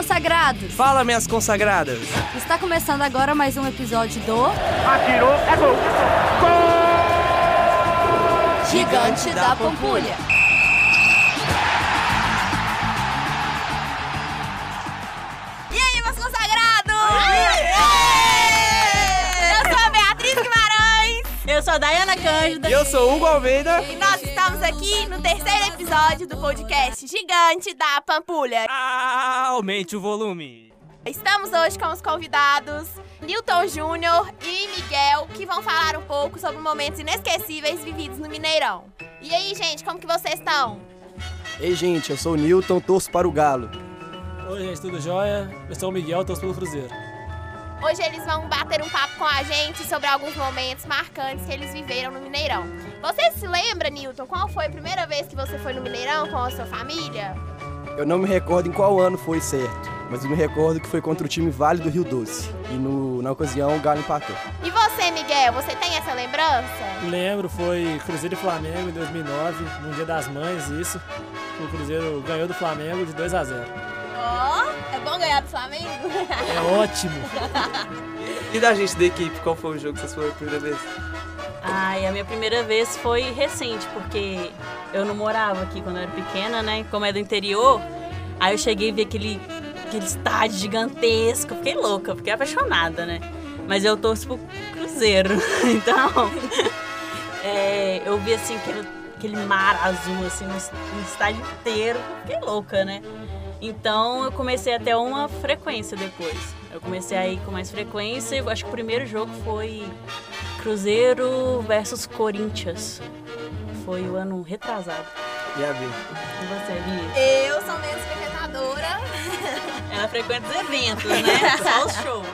consagrados! Fala, minhas consagradas! Está começando agora mais um episódio do. Atirou, é gol! Gol! Gigante da Pampulha! E aí, meus consagrados? Eu sou a Beatriz Guimarães Eu sou a Dayana Cândida. E eu sou Hugo Almeida. e nós estamos aqui no terceiro episódio do podcast Gigante da Pampulha. Ah, aumente o volume. Estamos hoje com os convidados Newton Júnior e Miguel, que vão falar um pouco sobre momentos inesquecíveis vividos no Mineirão. E aí, gente, como que vocês estão? Ei, gente, eu sou o Newton, torço para o Galo. Oi, gente, tudo jóia? Eu sou o Miguel, torço pelo Cruzeiro. Hoje eles vão bater um papo com a gente sobre alguns momentos marcantes que eles viveram no Mineirão. Você se lembra, Newton, qual foi a primeira vez que você foi no Mineirão com a sua família? Eu não me recordo em qual ano foi certo, mas eu me recordo que foi contra o time Vale do Rio Doce. E no- na ocasião o Galo empatou. E você, Miguel, você tem essa lembrança? Lembro, foi Cruzeiro e Flamengo em 2009, no Dia das Mães, isso. O Cruzeiro ganhou do Flamengo de 2 a 0 Ó, é bom ganhar do Flamengo? É ótimo. E da gente da equipe, qual foi o jogo que vocês foram a primeira vez? Ai, a minha primeira vez foi recente, porque eu não morava aqui quando eu era pequena, né? Como é do interior, aí eu cheguei e vi aquele, aquele estádio gigantesco. Fiquei louca, fiquei apaixonada, né? Mas eu torço pro Cruzeiro. Então, é, eu vi assim aquele, aquele mar azul, assim, no, es- no estádio inteiro. Fiquei louca, né? Então eu comecei a ter uma frequência depois. Eu comecei a ir com mais frequência. Eu acho que o primeiro jogo foi Cruzeiro versus Corinthians. Foi o ano retrasado. E a B? E você, Bia? Eu sou menos frequentadora. Ela frequenta os eventos, né? Só os shows.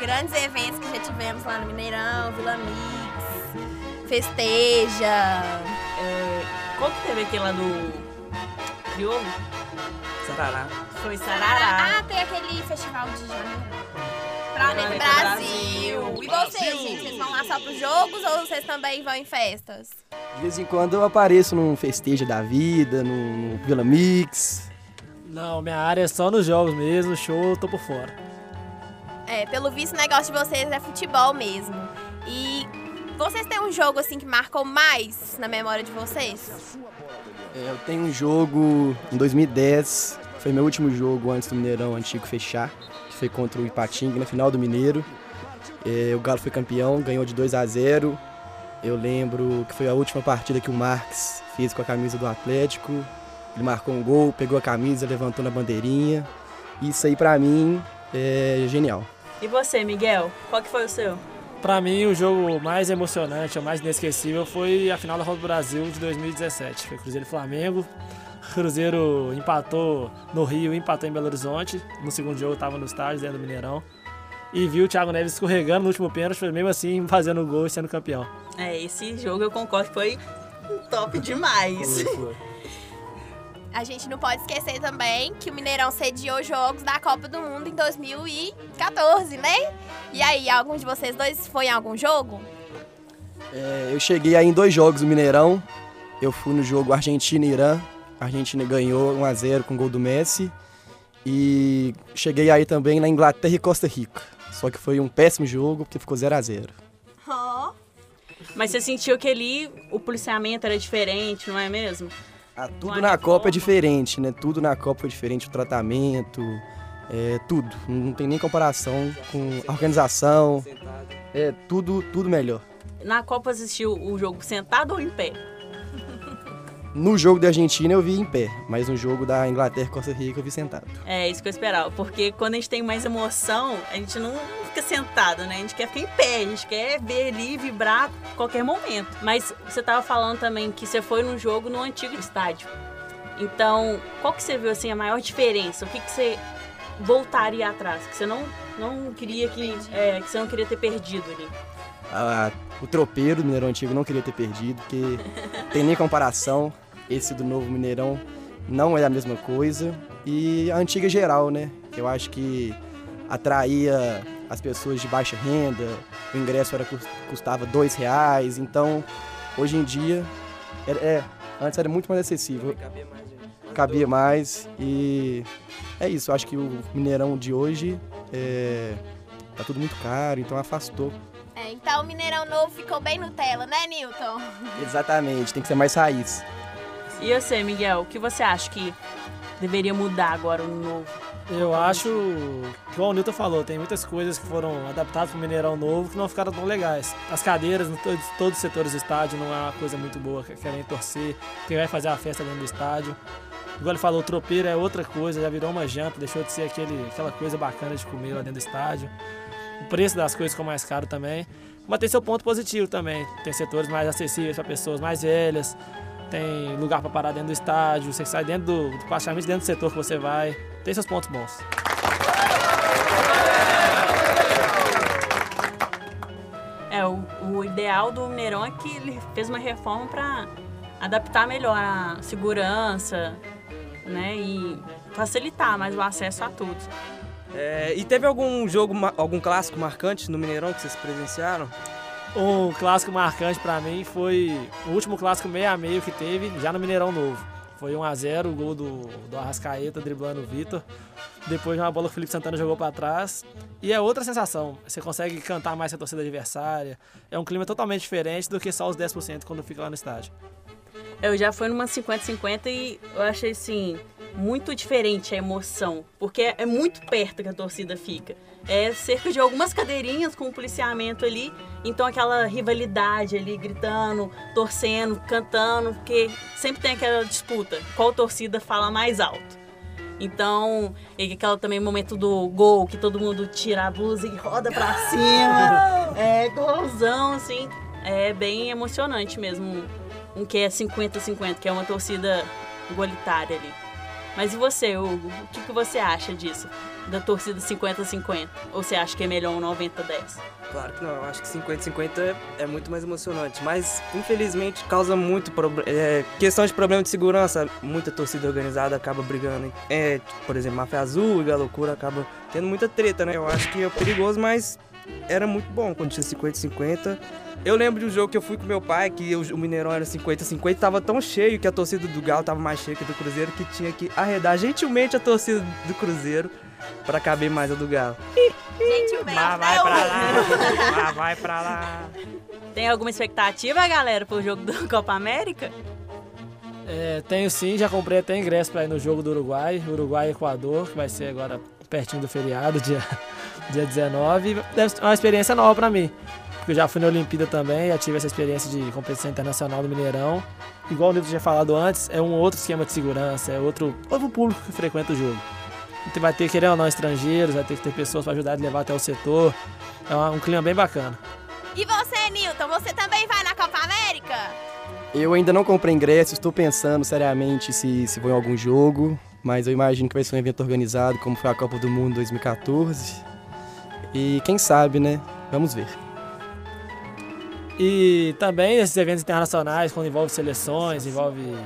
Grandes eventos que já tivemos lá no Mineirão, Vila Mix, Festeja. É, qual que teve aquele lá do Crioulo? Sarará. Foi Sarará. Ah, tem aquele festival de janeiro. Planeta Planeta Brasil. E vocês, gente? Vocês vão lá só pros jogos ou vocês também vão em festas? De vez em quando eu apareço num festeja da vida, no, no Vila Mix. Não, minha área é só nos jogos mesmo, show tô por fora. É, pelo visto o negócio de vocês é futebol mesmo. E vocês têm um jogo assim que marcou mais na memória de vocês? É, eu tenho um jogo em 2010, foi meu último jogo antes do Mineirão antigo fechar, que foi contra o Ipatinga na final do Mineiro. É, o Galo foi campeão, ganhou de 2 a 0. Eu lembro que foi a última partida que o Marques fez com a camisa do Atlético. Ele marcou um gol, pegou a camisa, levantou na bandeirinha. Isso aí pra mim é genial. E você, Miguel? Qual que foi o seu? Pra mim, o jogo mais emocionante, o mais inesquecível, foi a final da Copa do Brasil de 2017. Foi Cruzeiro e Flamengo. Cruzeiro empatou no Rio, empatou em Belo Horizonte. No segundo jogo, eu tava no estádio, dentro do Mineirão. E vi o Thiago Neves escorregando no último pênalti, foi mesmo assim, fazendo gol e sendo campeão. É, esse jogo eu concordo que foi top demais. Foi, foi. A gente não pode esquecer também que o Mineirão sediou jogos da Copa do Mundo em 2014, né? E aí, algum de vocês dois foi em algum jogo? É, eu cheguei aí em dois jogos no Mineirão. Eu fui no jogo Argentina e Irã. A Argentina ganhou 1 a 0 com gol do Messi. E cheguei aí também na Inglaterra e Costa Rica. Só que foi um péssimo jogo porque ficou 0 a 0. Ó. Mas você sentiu que ali o policiamento era diferente, não é mesmo? Ah, tudo na. Copa é diferente, né? Tudo na Copa é diferente, o tratamento, é, tudo. Não tem nem comparação com a organização. É tudo, tudo melhor. Na Copa assistiu o jogo sentado ou em pé? No jogo da Argentina eu vi em pé, mas no jogo da Inglaterra e Costa Rica eu vi sentado. É isso que eu esperava, porque quando a gente tem mais emoção, a gente não fica sentado, né? A gente quer ficar em pé, a gente quer ver ali, vibrar a qualquer momento. Mas você tava falando também que você foi num jogo no antigo estádio. Então, qual que você viu assim a maior diferença? O que, que você voltaria atrás? Que você não, não queria que, é, que você não queria ter perdido ali. Ah, o tropeiro do Mineirão Antigo não queria ter perdido, porque tem nem comparação. Esse do novo Mineirão não é a mesma coisa. E a antiga geral, né? Eu acho que atraía as pessoas de baixa renda, o ingresso era, cus- custava dois reais, então hoje em dia é, é, antes era muito mais acessível. cabia mais. E é isso, acho que o Mineirão de hoje é, tá tudo muito caro, então afastou. É, então o Mineirão novo ficou bem Nutella, né, Newton? Exatamente, tem que ser mais raiz. E você, Miguel, o que você acha que deveria mudar agora no novo? Eu acho, igual o Newton falou, tem muitas coisas que foram adaptadas para o Mineirão novo que não ficaram tão legais. As cadeiras, em todos, todos os setores do estádio, não é uma coisa muito boa, querem torcer, quem vai fazer a festa dentro do estádio. Igual ele falou, o tropeiro é outra coisa, já virou uma janta, deixou de ser aquele, aquela coisa bacana de comer lá dentro do estádio. O preço das coisas ficou mais caro também. Mas tem seu ponto positivo também. Tem setores mais acessíveis para pessoas mais velhas, tem lugar para parar dentro do estádio, você sai dentro do, praticamente dentro do setor que você vai. Tem seus pontos bons. É, o, o ideal do Mineirão é que ele fez uma reforma para adaptar melhor a segurança, né, e facilitar mais o acesso a todos. É, e teve algum jogo, algum clássico marcante no Mineirão que vocês presenciaram? Um clássico marcante para mim foi o último clássico meio a meio que teve, já no Mineirão Novo. Foi 1 a 0 o gol do, do Arrascaeta driblando o Vitor. Depois uma bola que o Felipe Santana jogou para trás. E é outra sensação. Você consegue cantar mais a torcida adversária. É um clima totalmente diferente do que só os 10% quando fica lá no estádio. Eu já fui numa 50-50 e eu achei assim muito diferente a emoção, porque é muito perto que a torcida fica. É cerca de algumas cadeirinhas com o policiamento ali, então aquela rivalidade ali, gritando, torcendo, cantando, porque sempre tem aquela disputa, qual torcida fala mais alto. Então, e aquela também momento do gol, que todo mundo tira a blusa e roda pra cima. É, golzão, assim. É bem emocionante mesmo. Um que é 50-50, que é uma torcida igualitária ali. Mas e você, Hugo? O que, que você acha disso? Da torcida 50-50? Ou você acha que é melhor um 90-10? Claro que não, eu acho que 50-50 é, é, muito mais emocionante. Mas, infelizmente, causa muito problema. É, questão de problema de segurança, muita torcida organizada acaba brigando. É, por exemplo, Máfia Azul e Galocura acaba tendo muita treta, né? Eu acho que é perigoso, mas era muito bom quando tinha 50-50. Eu lembro de um jogo que eu fui com meu pai, que o Mineirão era 50-50, tava tão cheio que a torcida do Galo tava mais cheia que a do Cruzeiro, que tinha que arredar gentilmente a torcida do Cruzeiro para caber mais a do Galo. Gentilmente. Mas vai pra lá, mas vai pra lá. Tem alguma expectativa, galera, pro jogo do Copa América? É, tenho sim, já comprei até ingresso para ir no jogo do Uruguai, Uruguai e Equador, que vai ser agora pertinho do feriado, dia, dia 19. Deve ser uma experiência nova para mim porque eu já fui na Olimpíada também, já tive essa experiência de competição internacional no Mineirão. Igual o Nilton tinha falado antes, é um outro esquema de segurança, é outro, outro público que frequenta o jogo. Então vai ter, querendo ou não, estrangeiros, vai ter que ter pessoas para ajudar a levar até o setor. É um clima bem bacana. E você, Nilton, você também vai na Copa América? Eu ainda não comprei ingresso, estou pensando seriamente se, se vou em algum jogo, mas eu imagino que vai ser um evento organizado, como foi a Copa do Mundo 2014. E quem sabe, né? Vamos ver. E também esses eventos internacionais, quando envolve seleções, envolve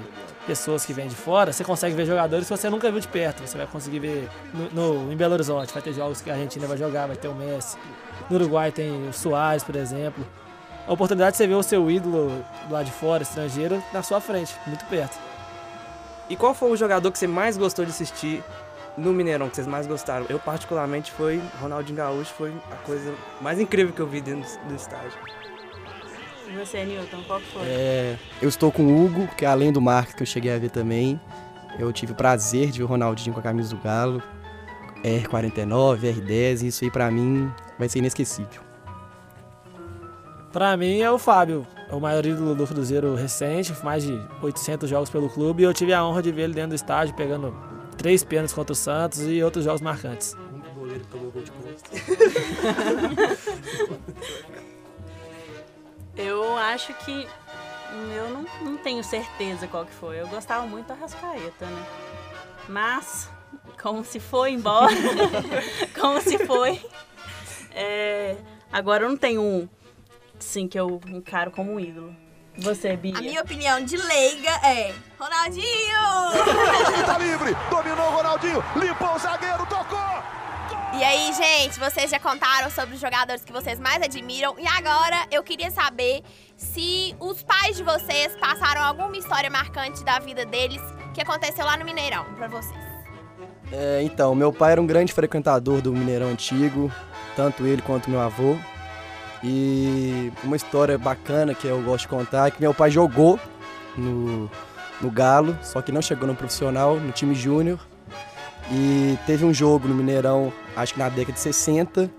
pessoas que vêm de fora, você consegue ver jogadores que você nunca viu de perto. Você vai conseguir ver no, no, em Belo Horizonte, vai ter jogos que a Argentina vai jogar, vai ter o Messi. No Uruguai tem o Soares, por exemplo. A oportunidade de você ver o seu ídolo lá de fora, estrangeiro, na sua frente, muito perto. E qual foi o jogador que você mais gostou de assistir no Mineirão, que vocês mais gostaram? Eu, particularmente, foi Ronaldinho Gaúcho, foi a coisa mais incrível que eu vi dentro do estádio. E você, Newton, qual foi? É, eu estou com o Hugo, que é além do Marcos que eu cheguei a ver também. Eu tive o prazer de ver o Ronaldinho com a camisa do Galo, R49, R10, e isso aí pra mim vai ser inesquecível. Pra mim é o Fábio, o maior ídolo do Cruzeiro recente, mais de 800 jogos pelo clube, e eu tive a honra de ver ele dentro do estádio, pegando três pênaltis contra o Santos e outros jogos marcantes. O goleiro tomou gol de Eu acho que eu não, não tenho certeza qual que foi. Eu gostava muito da Rascaeta, né? Mas, como se foi embora, como se foi, é, agora eu não tenho um, sim, que eu encaro como um ídolo. Você, Bia? A minha opinião de leiga é Ronaldinho! tá livre, dominou o Ronaldinho, limpou o zagueiro, tocou! E aí, gente, vocês já contaram sobre os jogadores que vocês mais admiram. E agora eu queria saber se os pais de vocês passaram alguma história marcante da vida deles que aconteceu lá no Mineirão pra vocês. É, então, meu pai era um grande frequentador do Mineirão Antigo, tanto ele quanto meu avô. E uma história bacana que eu gosto de contar é que meu pai jogou no, no Galo, só que não chegou no profissional, no time júnior. E teve um jogo no Mineirão, acho que na década de 60,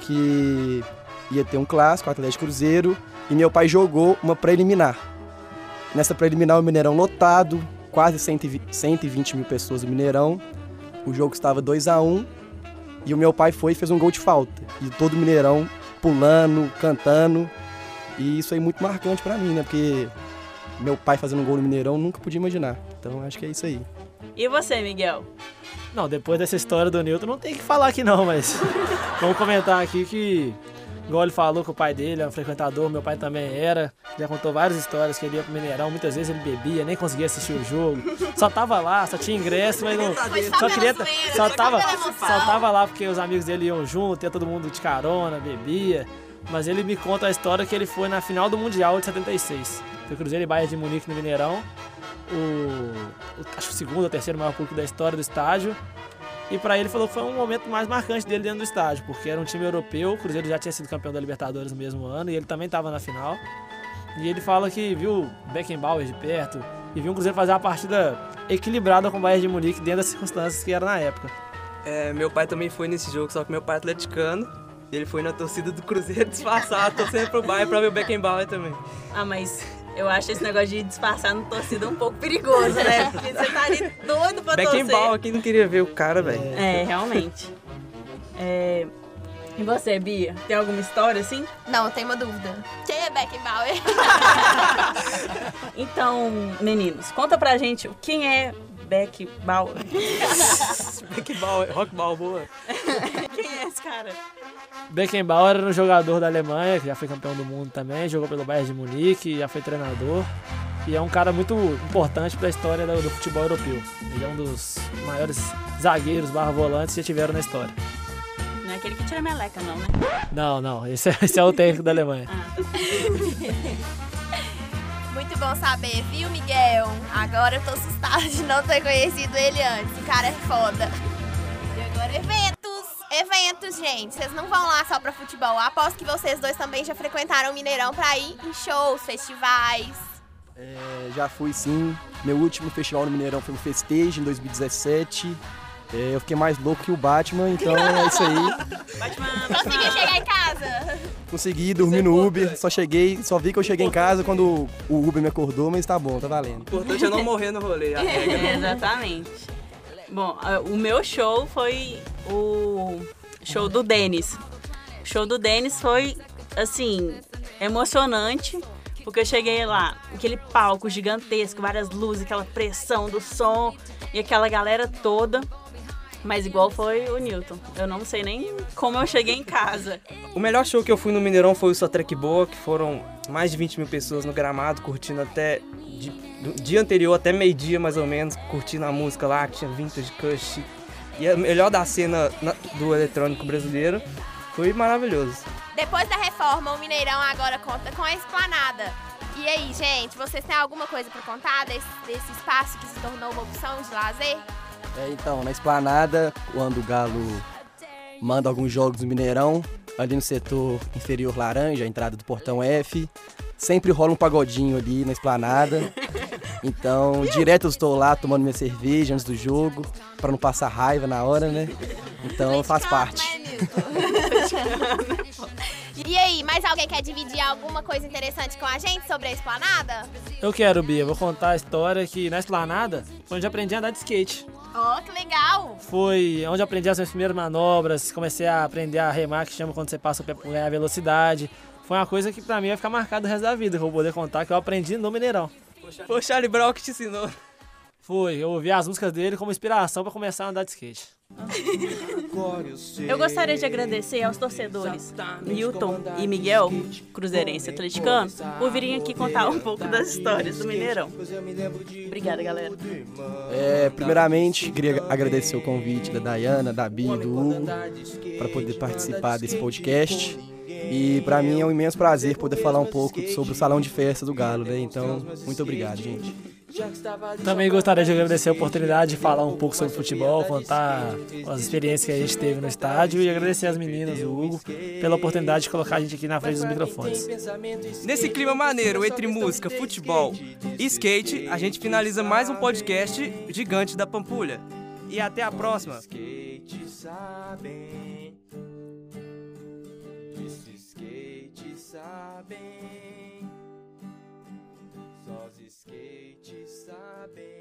que ia ter um clássico, Atlético Cruzeiro, e meu pai jogou uma preliminar. Nessa preliminar, o Mineirão lotado, quase 120, 120 mil pessoas no Mineirão. O jogo estava 2 a 1 e o meu pai foi e fez um gol de falta. E todo o Mineirão pulando, cantando. E isso aí é muito marcante pra mim, né? Porque meu pai fazendo um gol no Mineirão eu nunca podia imaginar. Então acho que é isso aí. E você, Miguel? Não, depois dessa história do Newton, não tem que falar aqui não, mas vamos comentar aqui que, igual ele falou que o pai dele é um frequentador, meu pai também era. Já contou várias histórias que ele ia pro Mineirão, muitas vezes ele bebia, nem conseguia assistir o jogo. Só tava lá, só tinha ingresso, mas não. Só queria. Só tava, só tava lá porque os amigos dele iam junto, ia todo mundo de carona, bebia. Mas ele me conta a história que ele foi na final do Mundial de 76. Foi Cruzeiro e Bayern de Munique no Mineirão. O, o- acho que o segundo ou terceiro maior público da história do estádio. E pra ele falou que foi um momento mais marcante dele dentro do estádio, porque era um time europeu, o Cruzeiro já tinha sido campeão da Libertadores no mesmo ano e ele também estava na final. E ele fala que viu Beckenbauer de perto e viu o Cruzeiro fazer uma partida equilibrada com o Bayern de Munique dentro das circunstâncias que era na época. É, meu pai também foi nesse jogo, só que meu pai é atleticano. Ele foi na torcida do Cruzeiro disfarçado, torcendo pro Bayern pra ver o Beckenbauer também. Ah, mas eu acho esse negócio de disfarçar no torcida um pouco perigoso, né? Porque você tá ali doido pra Beckenbauer, torcer. quem não queria ver o cara, velho? É, realmente. É... E você, Bia? Tem alguma história assim? Não, tem uma dúvida. Quem é Beckenbauer? Então, meninos, conta pra gente quem é Beck Bauer. Beckenbauer, Rock Balboa. quem é esse cara? Beckenbauer era um jogador da Alemanha, que já foi campeão do mundo também, jogou pelo Bayern de Munique, já foi treinador. E é um cara muito importante para a história do, do futebol europeu. Ele é um dos maiores zagueiros barra volantes que já tiveram na história. Não é aquele que tira meleca, não, né? Não, não, esse é, esse é o técnico da Alemanha. Muito bom saber, viu, Miguel? Agora eu tô assustada de não ter conhecido ele antes. O cara é foda. E agora, eventos! Eventos, gente. Vocês não vão lá só pra futebol. Aposto que vocês dois também já frequentaram o Mineirão pra ir em shows, festivais. É, já fui sim. Meu último festival no Mineirão foi o Festejo em 2017. É, eu fiquei mais louco que o Batman, então é isso aí. Batman, Conseguiu chegar em casa? Consegui dormir no Uber, só cheguei, só vi que eu cheguei em casa quando o Uber me acordou, mas tá bom, tá valendo. O importante é não morrer no rolê. A regra. É, exatamente. Bom, o meu show foi o show do Denis. O show do Denis foi, assim, emocionante, porque eu cheguei lá, aquele palco gigantesco, várias luzes, aquela pressão do som e aquela galera toda. Mas igual foi o Newton. Eu não sei nem como eu cheguei em casa. O melhor show que eu fui no Mineirão foi o Só Trek Boa, que foram mais de 20 mil pessoas no gramado, curtindo até. de- do dia anterior até meio-dia mais ou menos, curtindo a música lá, que tinha Vintage Cush. E a melhor da cena na- do eletrônico brasileiro. Foi maravilhoso. Depois da reforma, o Mineirão agora conta com a esplanada. E aí, gente, vocês têm alguma coisa pra contar desse, desse espaço que se tornou uma opção de lazer? É, então, na esplanada, quando o Galo manda alguns jogos no Mineirão, ali no setor inferior laranja, a entrada do portão F, sempre rola um pagodinho ali na esplanada. Então, direto eu estou lá tomando minha cerveja antes do jogo, pra não passar raiva na hora, né? Então, faz parte. E aí, mais alguém quer dividir alguma coisa interessante com a gente sobre a esplanada? Eu quero, Bia, vou contar a história que na esplanada onde eu aprendi a andar de skate. Oh, que legal! Foi onde eu aprendi as minhas primeiras manobras, comecei a aprender a remar, que chama quando você passa o pé pra ganhar velocidade. Foi uma coisa que pra mim vai ficar marcada o resto da vida, que eu vou poder contar que eu aprendi no Mineirão. Foi o Charlie Brown que te ensinou. Foi, eu ouvi as músicas dele como inspiração pra começar a andar de skate. Eu gostaria de agradecer aos torcedores Newton e Miguel, cruzeirense e atleticano, por virem aqui contar um pouco das histórias do Mineirão. Obrigada, galera. É, primeiramente, queria agradecer o convite da Dayana, da Bia e do Hugo para poder participar desse podcast. E para mim é um imenso prazer poder falar um pouco sobre o salão de festa do Galo, né? Então, muito obrigado, gente. Também gostaria de agradecer a oportunidade de falar um pouco sobre futebol, contar as experiências que a gente teve no estádio e agradecer as meninas, o Hugo, pela oportunidade de colocar a gente aqui na frente dos microfones. Nesse clima maneiro entre música, futebol e skate, a gente finaliza mais um podcast gigante da Pampulha. E até a próxima. Sabem. Só os skate sabem.